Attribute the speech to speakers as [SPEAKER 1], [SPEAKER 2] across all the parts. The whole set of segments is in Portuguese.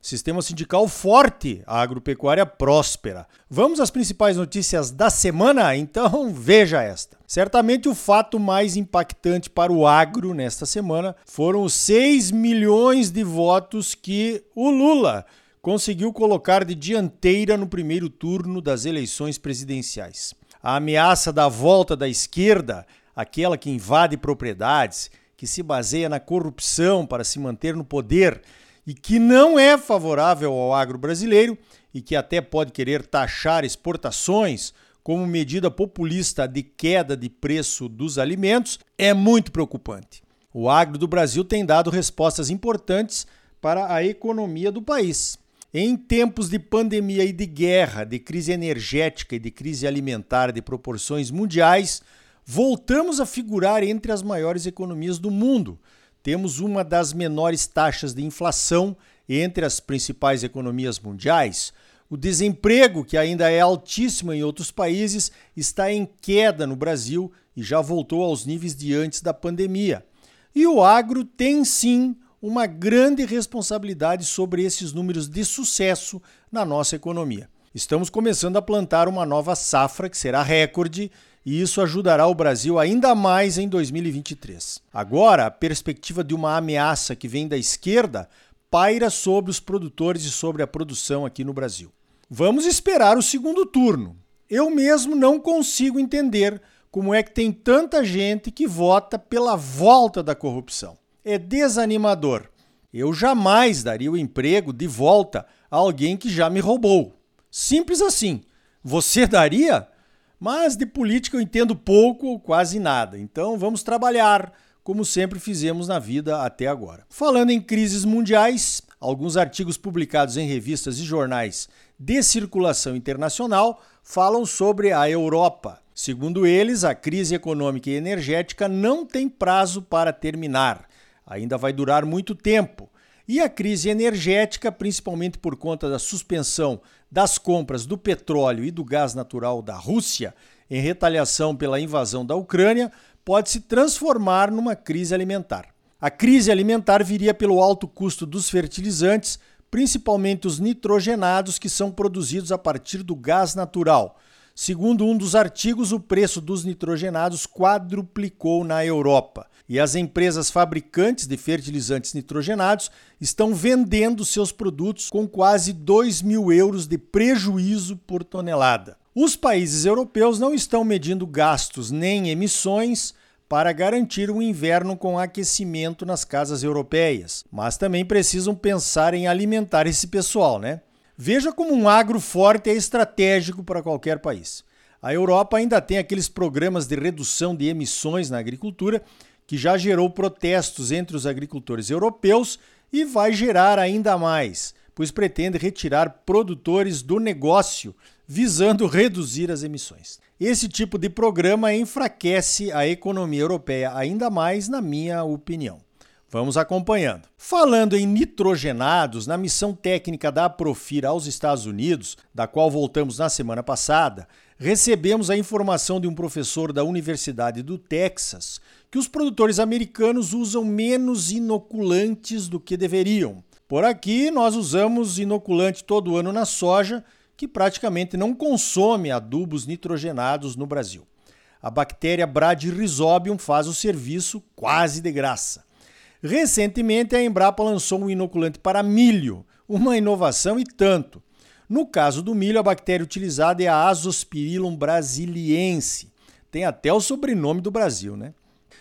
[SPEAKER 1] Sistema sindical forte, a agropecuária próspera. Vamos às principais notícias da semana? Então veja esta. Certamente o fato mais impactante para o agro nesta semana foram os 6 milhões de votos que o Lula conseguiu colocar de dianteira no primeiro turno das eleições presidenciais. A ameaça da volta da esquerda, aquela que invade propriedades, que se baseia na corrupção para se manter no poder e que não é favorável ao agro brasileiro e que até pode querer taxar exportações como medida populista de queda de preço dos alimentos, é muito preocupante. O agro do Brasil tem dado respostas importantes para a economia do país. Em tempos de pandemia e de guerra, de crise energética e de crise alimentar de proporções mundiais, voltamos a figurar entre as maiores economias do mundo. Temos uma das menores taxas de inflação entre as principais economias mundiais. O desemprego, que ainda é altíssimo em outros países, está em queda no Brasil e já voltou aos níveis de antes da pandemia. E o agro tem sim uma grande responsabilidade sobre esses números de sucesso na nossa economia. Estamos começando a plantar uma nova safra que será recorde e isso ajudará o Brasil ainda mais em 2023. Agora, a perspectiva de uma ameaça que vem da esquerda paira sobre os produtores e sobre a produção aqui no Brasil. Vamos esperar o segundo turno. Eu mesmo não consigo entender como é que tem tanta gente que vota pela volta da corrupção é desanimador. Eu jamais daria o emprego de volta a alguém que já me roubou. Simples assim. Você daria? Mas de política eu entendo pouco ou quase nada. Então vamos trabalhar como sempre fizemos na vida até agora. Falando em crises mundiais, alguns artigos publicados em revistas e jornais de circulação internacional falam sobre a Europa. Segundo eles, a crise econômica e energética não tem prazo para terminar ainda vai durar muito tempo. E a crise energética, principalmente por conta da suspensão das compras do petróleo e do gás natural da Rússia em retaliação pela invasão da Ucrânia, pode se transformar numa crise alimentar. A crise alimentar viria pelo alto custo dos fertilizantes, principalmente os nitrogenados que são produzidos a partir do gás natural. Segundo um dos artigos, o preço dos nitrogenados quadruplicou na Europa e as empresas fabricantes de fertilizantes nitrogenados estão vendendo seus produtos com quase 2 mil euros de prejuízo por tonelada. Os países europeus não estão medindo gastos nem emissões para garantir um inverno com aquecimento nas casas europeias, mas também precisam pensar em alimentar esse pessoal, né? Veja como um agro forte é estratégico para qualquer país. A Europa ainda tem aqueles programas de redução de emissões na agricultura que já gerou protestos entre os agricultores europeus e vai gerar ainda mais, pois pretende retirar produtores do negócio visando reduzir as emissões. Esse tipo de programa enfraquece a economia europeia ainda mais, na minha opinião. Vamos acompanhando. Falando em nitrogenados, na missão técnica da Profir aos Estados Unidos, da qual voltamos na semana passada, recebemos a informação de um professor da Universidade do Texas que os produtores americanos usam menos inoculantes do que deveriam. Por aqui, nós usamos inoculante todo ano na soja, que praticamente não consome adubos nitrogenados no Brasil. A bactéria Bradyrhizobium faz o serviço quase de graça. Recentemente, a Embrapa lançou um inoculante para milho, uma inovação e tanto. No caso do milho, a bactéria utilizada é a Azospirillum brasiliense. Tem até o sobrenome do Brasil, né?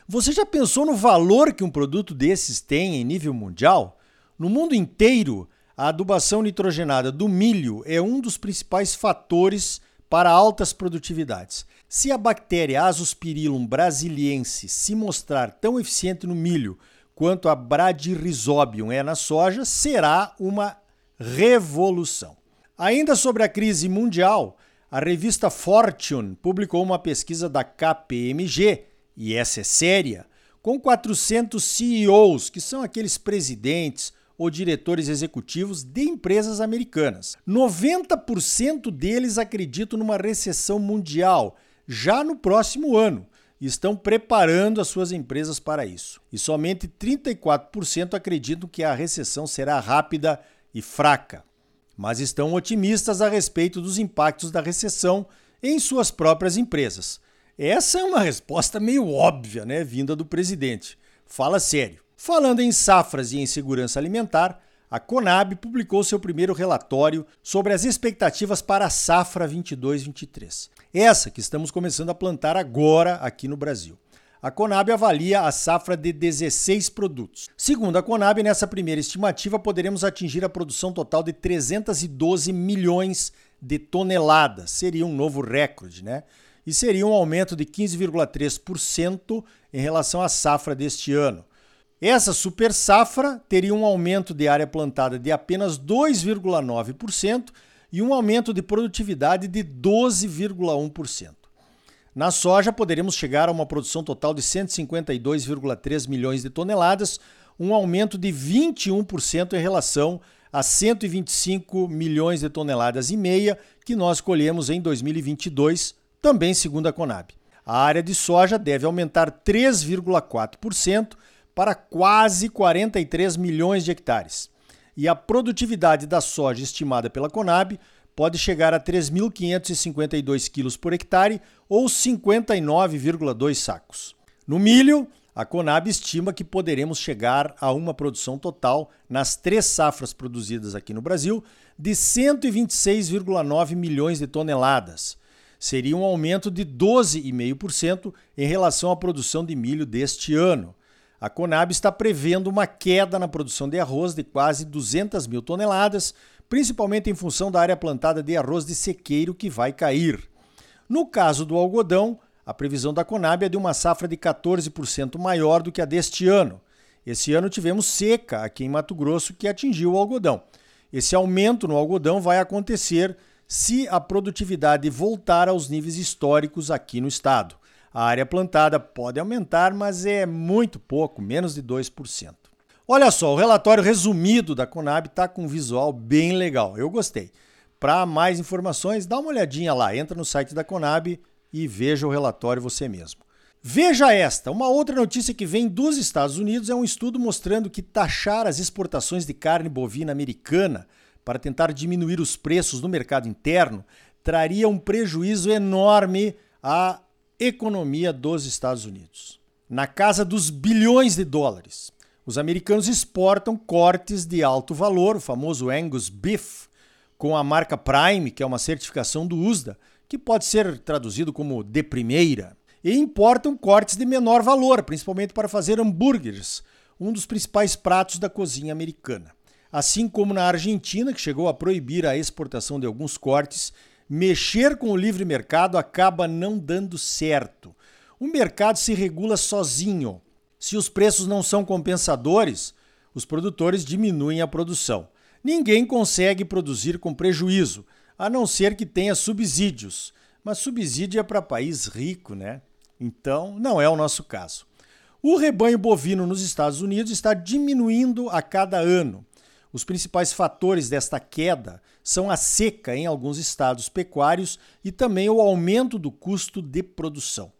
[SPEAKER 1] Você já pensou no valor que um produto desses tem em nível mundial? No mundo inteiro, a adubação nitrogenada do milho é um dos principais fatores para altas produtividades. Se a bactéria Azospirillum brasiliense se mostrar tão eficiente no milho quanto a Bradyrhizobium é na soja, será uma revolução. Ainda sobre a crise mundial, a revista Fortune publicou uma pesquisa da KPMG, e essa é séria, com 400 CEOs, que são aqueles presidentes ou diretores executivos de empresas americanas. 90% deles acreditam numa recessão mundial já no próximo ano estão preparando as suas empresas para isso. E somente 34% acreditam que a recessão será rápida e fraca, mas estão otimistas a respeito dos impactos da recessão em suas próprias empresas. Essa é uma resposta meio óbvia, né, vinda do presidente. Fala sério. Falando em safras e em segurança alimentar, a Conab publicou seu primeiro relatório sobre as expectativas para a safra 22-23. Essa que estamos começando a plantar agora aqui no Brasil. A Conab avalia a safra de 16 produtos. Segundo a Conab, nessa primeira estimativa poderemos atingir a produção total de 312 milhões de toneladas. Seria um novo recorde, né? E seria um aumento de 15,3% em relação à safra deste ano. Essa super safra teria um aumento de área plantada de apenas 2,9% e um aumento de produtividade de 12,1%. Na soja, poderemos chegar a uma produção total de 152,3 milhões de toneladas, um aumento de 21% em relação a 125 milhões de toneladas e meia que nós colhemos em 2022, também segundo a Conab. A área de soja deve aumentar 3,4% para quase 43 milhões de hectares. E a produtividade da soja estimada pela Conab pode chegar a 3.552 quilos por hectare ou 59,2 sacos. No milho, a Conab estima que poderemos chegar a uma produção total nas três safras produzidas aqui no Brasil de 126,9 milhões de toneladas. Seria um aumento de 12,5% em relação à produção de milho deste ano. A Conab está prevendo uma queda na produção de arroz de quase 200 mil toneladas, principalmente em função da área plantada de arroz de sequeiro que vai cair. No caso do algodão, a previsão da Conab é de uma safra de 14% maior do que a deste ano. Esse ano tivemos seca aqui em Mato Grosso que atingiu o algodão. Esse aumento no algodão vai acontecer se a produtividade voltar aos níveis históricos aqui no estado. A área plantada pode aumentar, mas é muito pouco, menos de 2%. Olha só, o relatório resumido da Conab está com um visual bem legal. Eu gostei. Para mais informações, dá uma olhadinha lá, entra no site da Conab e veja o relatório você mesmo. Veja esta, uma outra notícia que vem dos Estados Unidos é um estudo mostrando que taxar as exportações de carne bovina americana para tentar diminuir os preços no mercado interno traria um prejuízo enorme à economia dos Estados Unidos. Na casa dos bilhões de dólares. Os americanos exportam cortes de alto valor, o famoso Angus Beef, com a marca Prime, que é uma certificação do USDA, que pode ser traduzido como de primeira, e importam cortes de menor valor, principalmente para fazer hambúrgueres, um dos principais pratos da cozinha americana. Assim como na Argentina, que chegou a proibir a exportação de alguns cortes, mexer com o livre mercado acaba não dando certo. O mercado se regula sozinho. Se os preços não são compensadores, os produtores diminuem a produção. Ninguém consegue produzir com prejuízo, a não ser que tenha subsídios. Mas subsídio é para país rico, né? Então, não é o nosso caso. O rebanho bovino nos Estados Unidos está diminuindo a cada ano. Os principais fatores desta queda são a seca em alguns estados pecuários e também o aumento do custo de produção.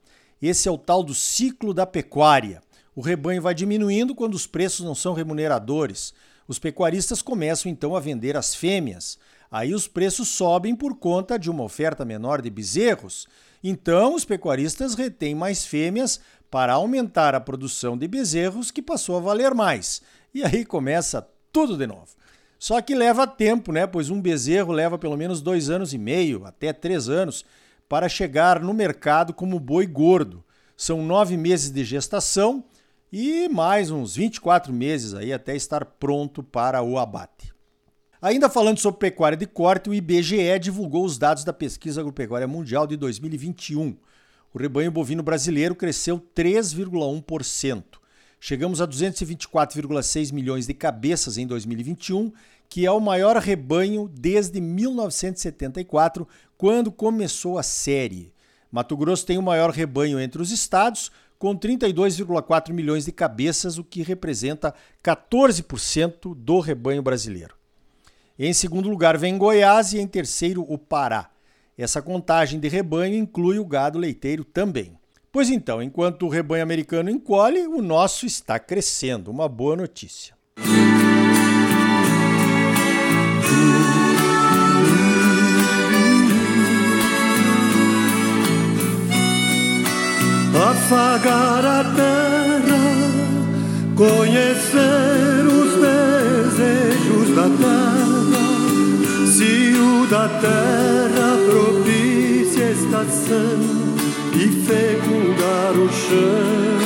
[SPEAKER 1] Esse é o tal do ciclo da pecuária. O rebanho vai diminuindo quando os preços não são remuneradores. Os pecuaristas começam então a vender as fêmeas. Aí os preços sobem por conta de uma oferta menor de bezerros. Então os pecuaristas retêm mais fêmeas para aumentar a produção de bezerros que passou a valer mais. E aí começa tudo de novo. Só que leva tempo, né? Pois um bezerro leva pelo menos dois anos e meio, até três anos, para chegar no mercado como boi gordo. São nove meses de gestação e mais uns 24 meses aí até estar pronto para o abate. Ainda falando sobre pecuária de corte, o IBGE divulgou os dados da Pesquisa Agropecuária Mundial de 2021. O rebanho bovino brasileiro cresceu 3,1%. Chegamos a 224,6 milhões de cabeças em 2021, que é o maior rebanho desde 1974, quando começou a série. Mato Grosso tem o maior rebanho entre os estados, com 32,4 milhões de cabeças, o que representa 14% do rebanho brasileiro. Em segundo lugar vem Goiás e em terceiro o Pará. Essa contagem de rebanho inclui o gado leiteiro também. Pois então, enquanto o rebanho americano encolhe, o nosso está crescendo. Uma boa notícia.
[SPEAKER 2] afagar a terra, conhecer os desejos da terra, se o da terra propicia estação e fecundar o chão.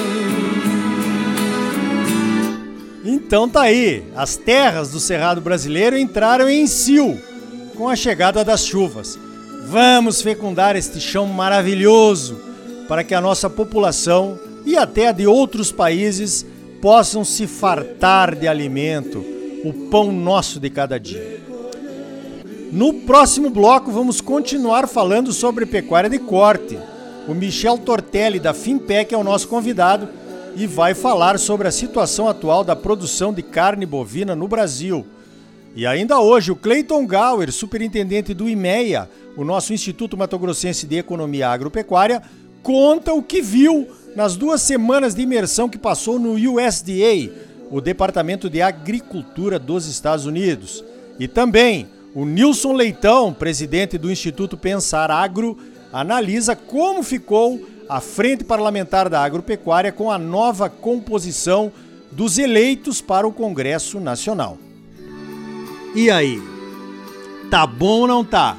[SPEAKER 1] Então tá aí, as terras do Cerrado brasileiro entraram em cio com a chegada das chuvas. Vamos fecundar este chão maravilhoso para que a nossa população e até a de outros países possam se fartar de alimento, o pão nosso de cada dia. No próximo bloco, vamos continuar falando sobre pecuária de corte. O Michel Tortelli, da Fimpec, é o nosso convidado e vai falar sobre a situação atual da produção de carne bovina no Brasil. E ainda hoje, o Clayton Gower, superintendente do IMEA, o nosso Instituto Mato Grossense de Economia Agropecuária, conta o que viu nas duas semanas de imersão que passou no USDA, o Departamento de Agricultura dos Estados Unidos. E também o Nilson Leitão, presidente do Instituto Pensar Agro, analisa como ficou a Frente Parlamentar da Agropecuária com a nova composição dos eleitos para o Congresso Nacional. E aí? Tá bom ou não tá?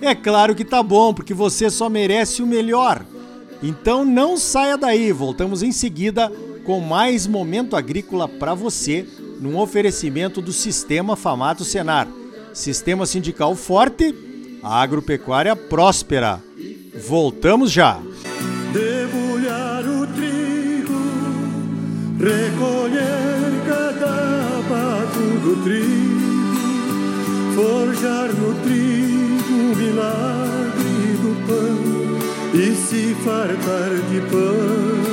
[SPEAKER 1] É claro que tá bom, porque você só merece o melhor. Então não saia daí, voltamos em seguida com mais momento agrícola para você, num oferecimento do Sistema Famato Senar. Sistema sindical forte, agropecuária próspera. Voltamos já.
[SPEAKER 2] Debulhar o trigo, recolher cada pato do trigo, forjar no trigo o milagre do pão e se fartar de pão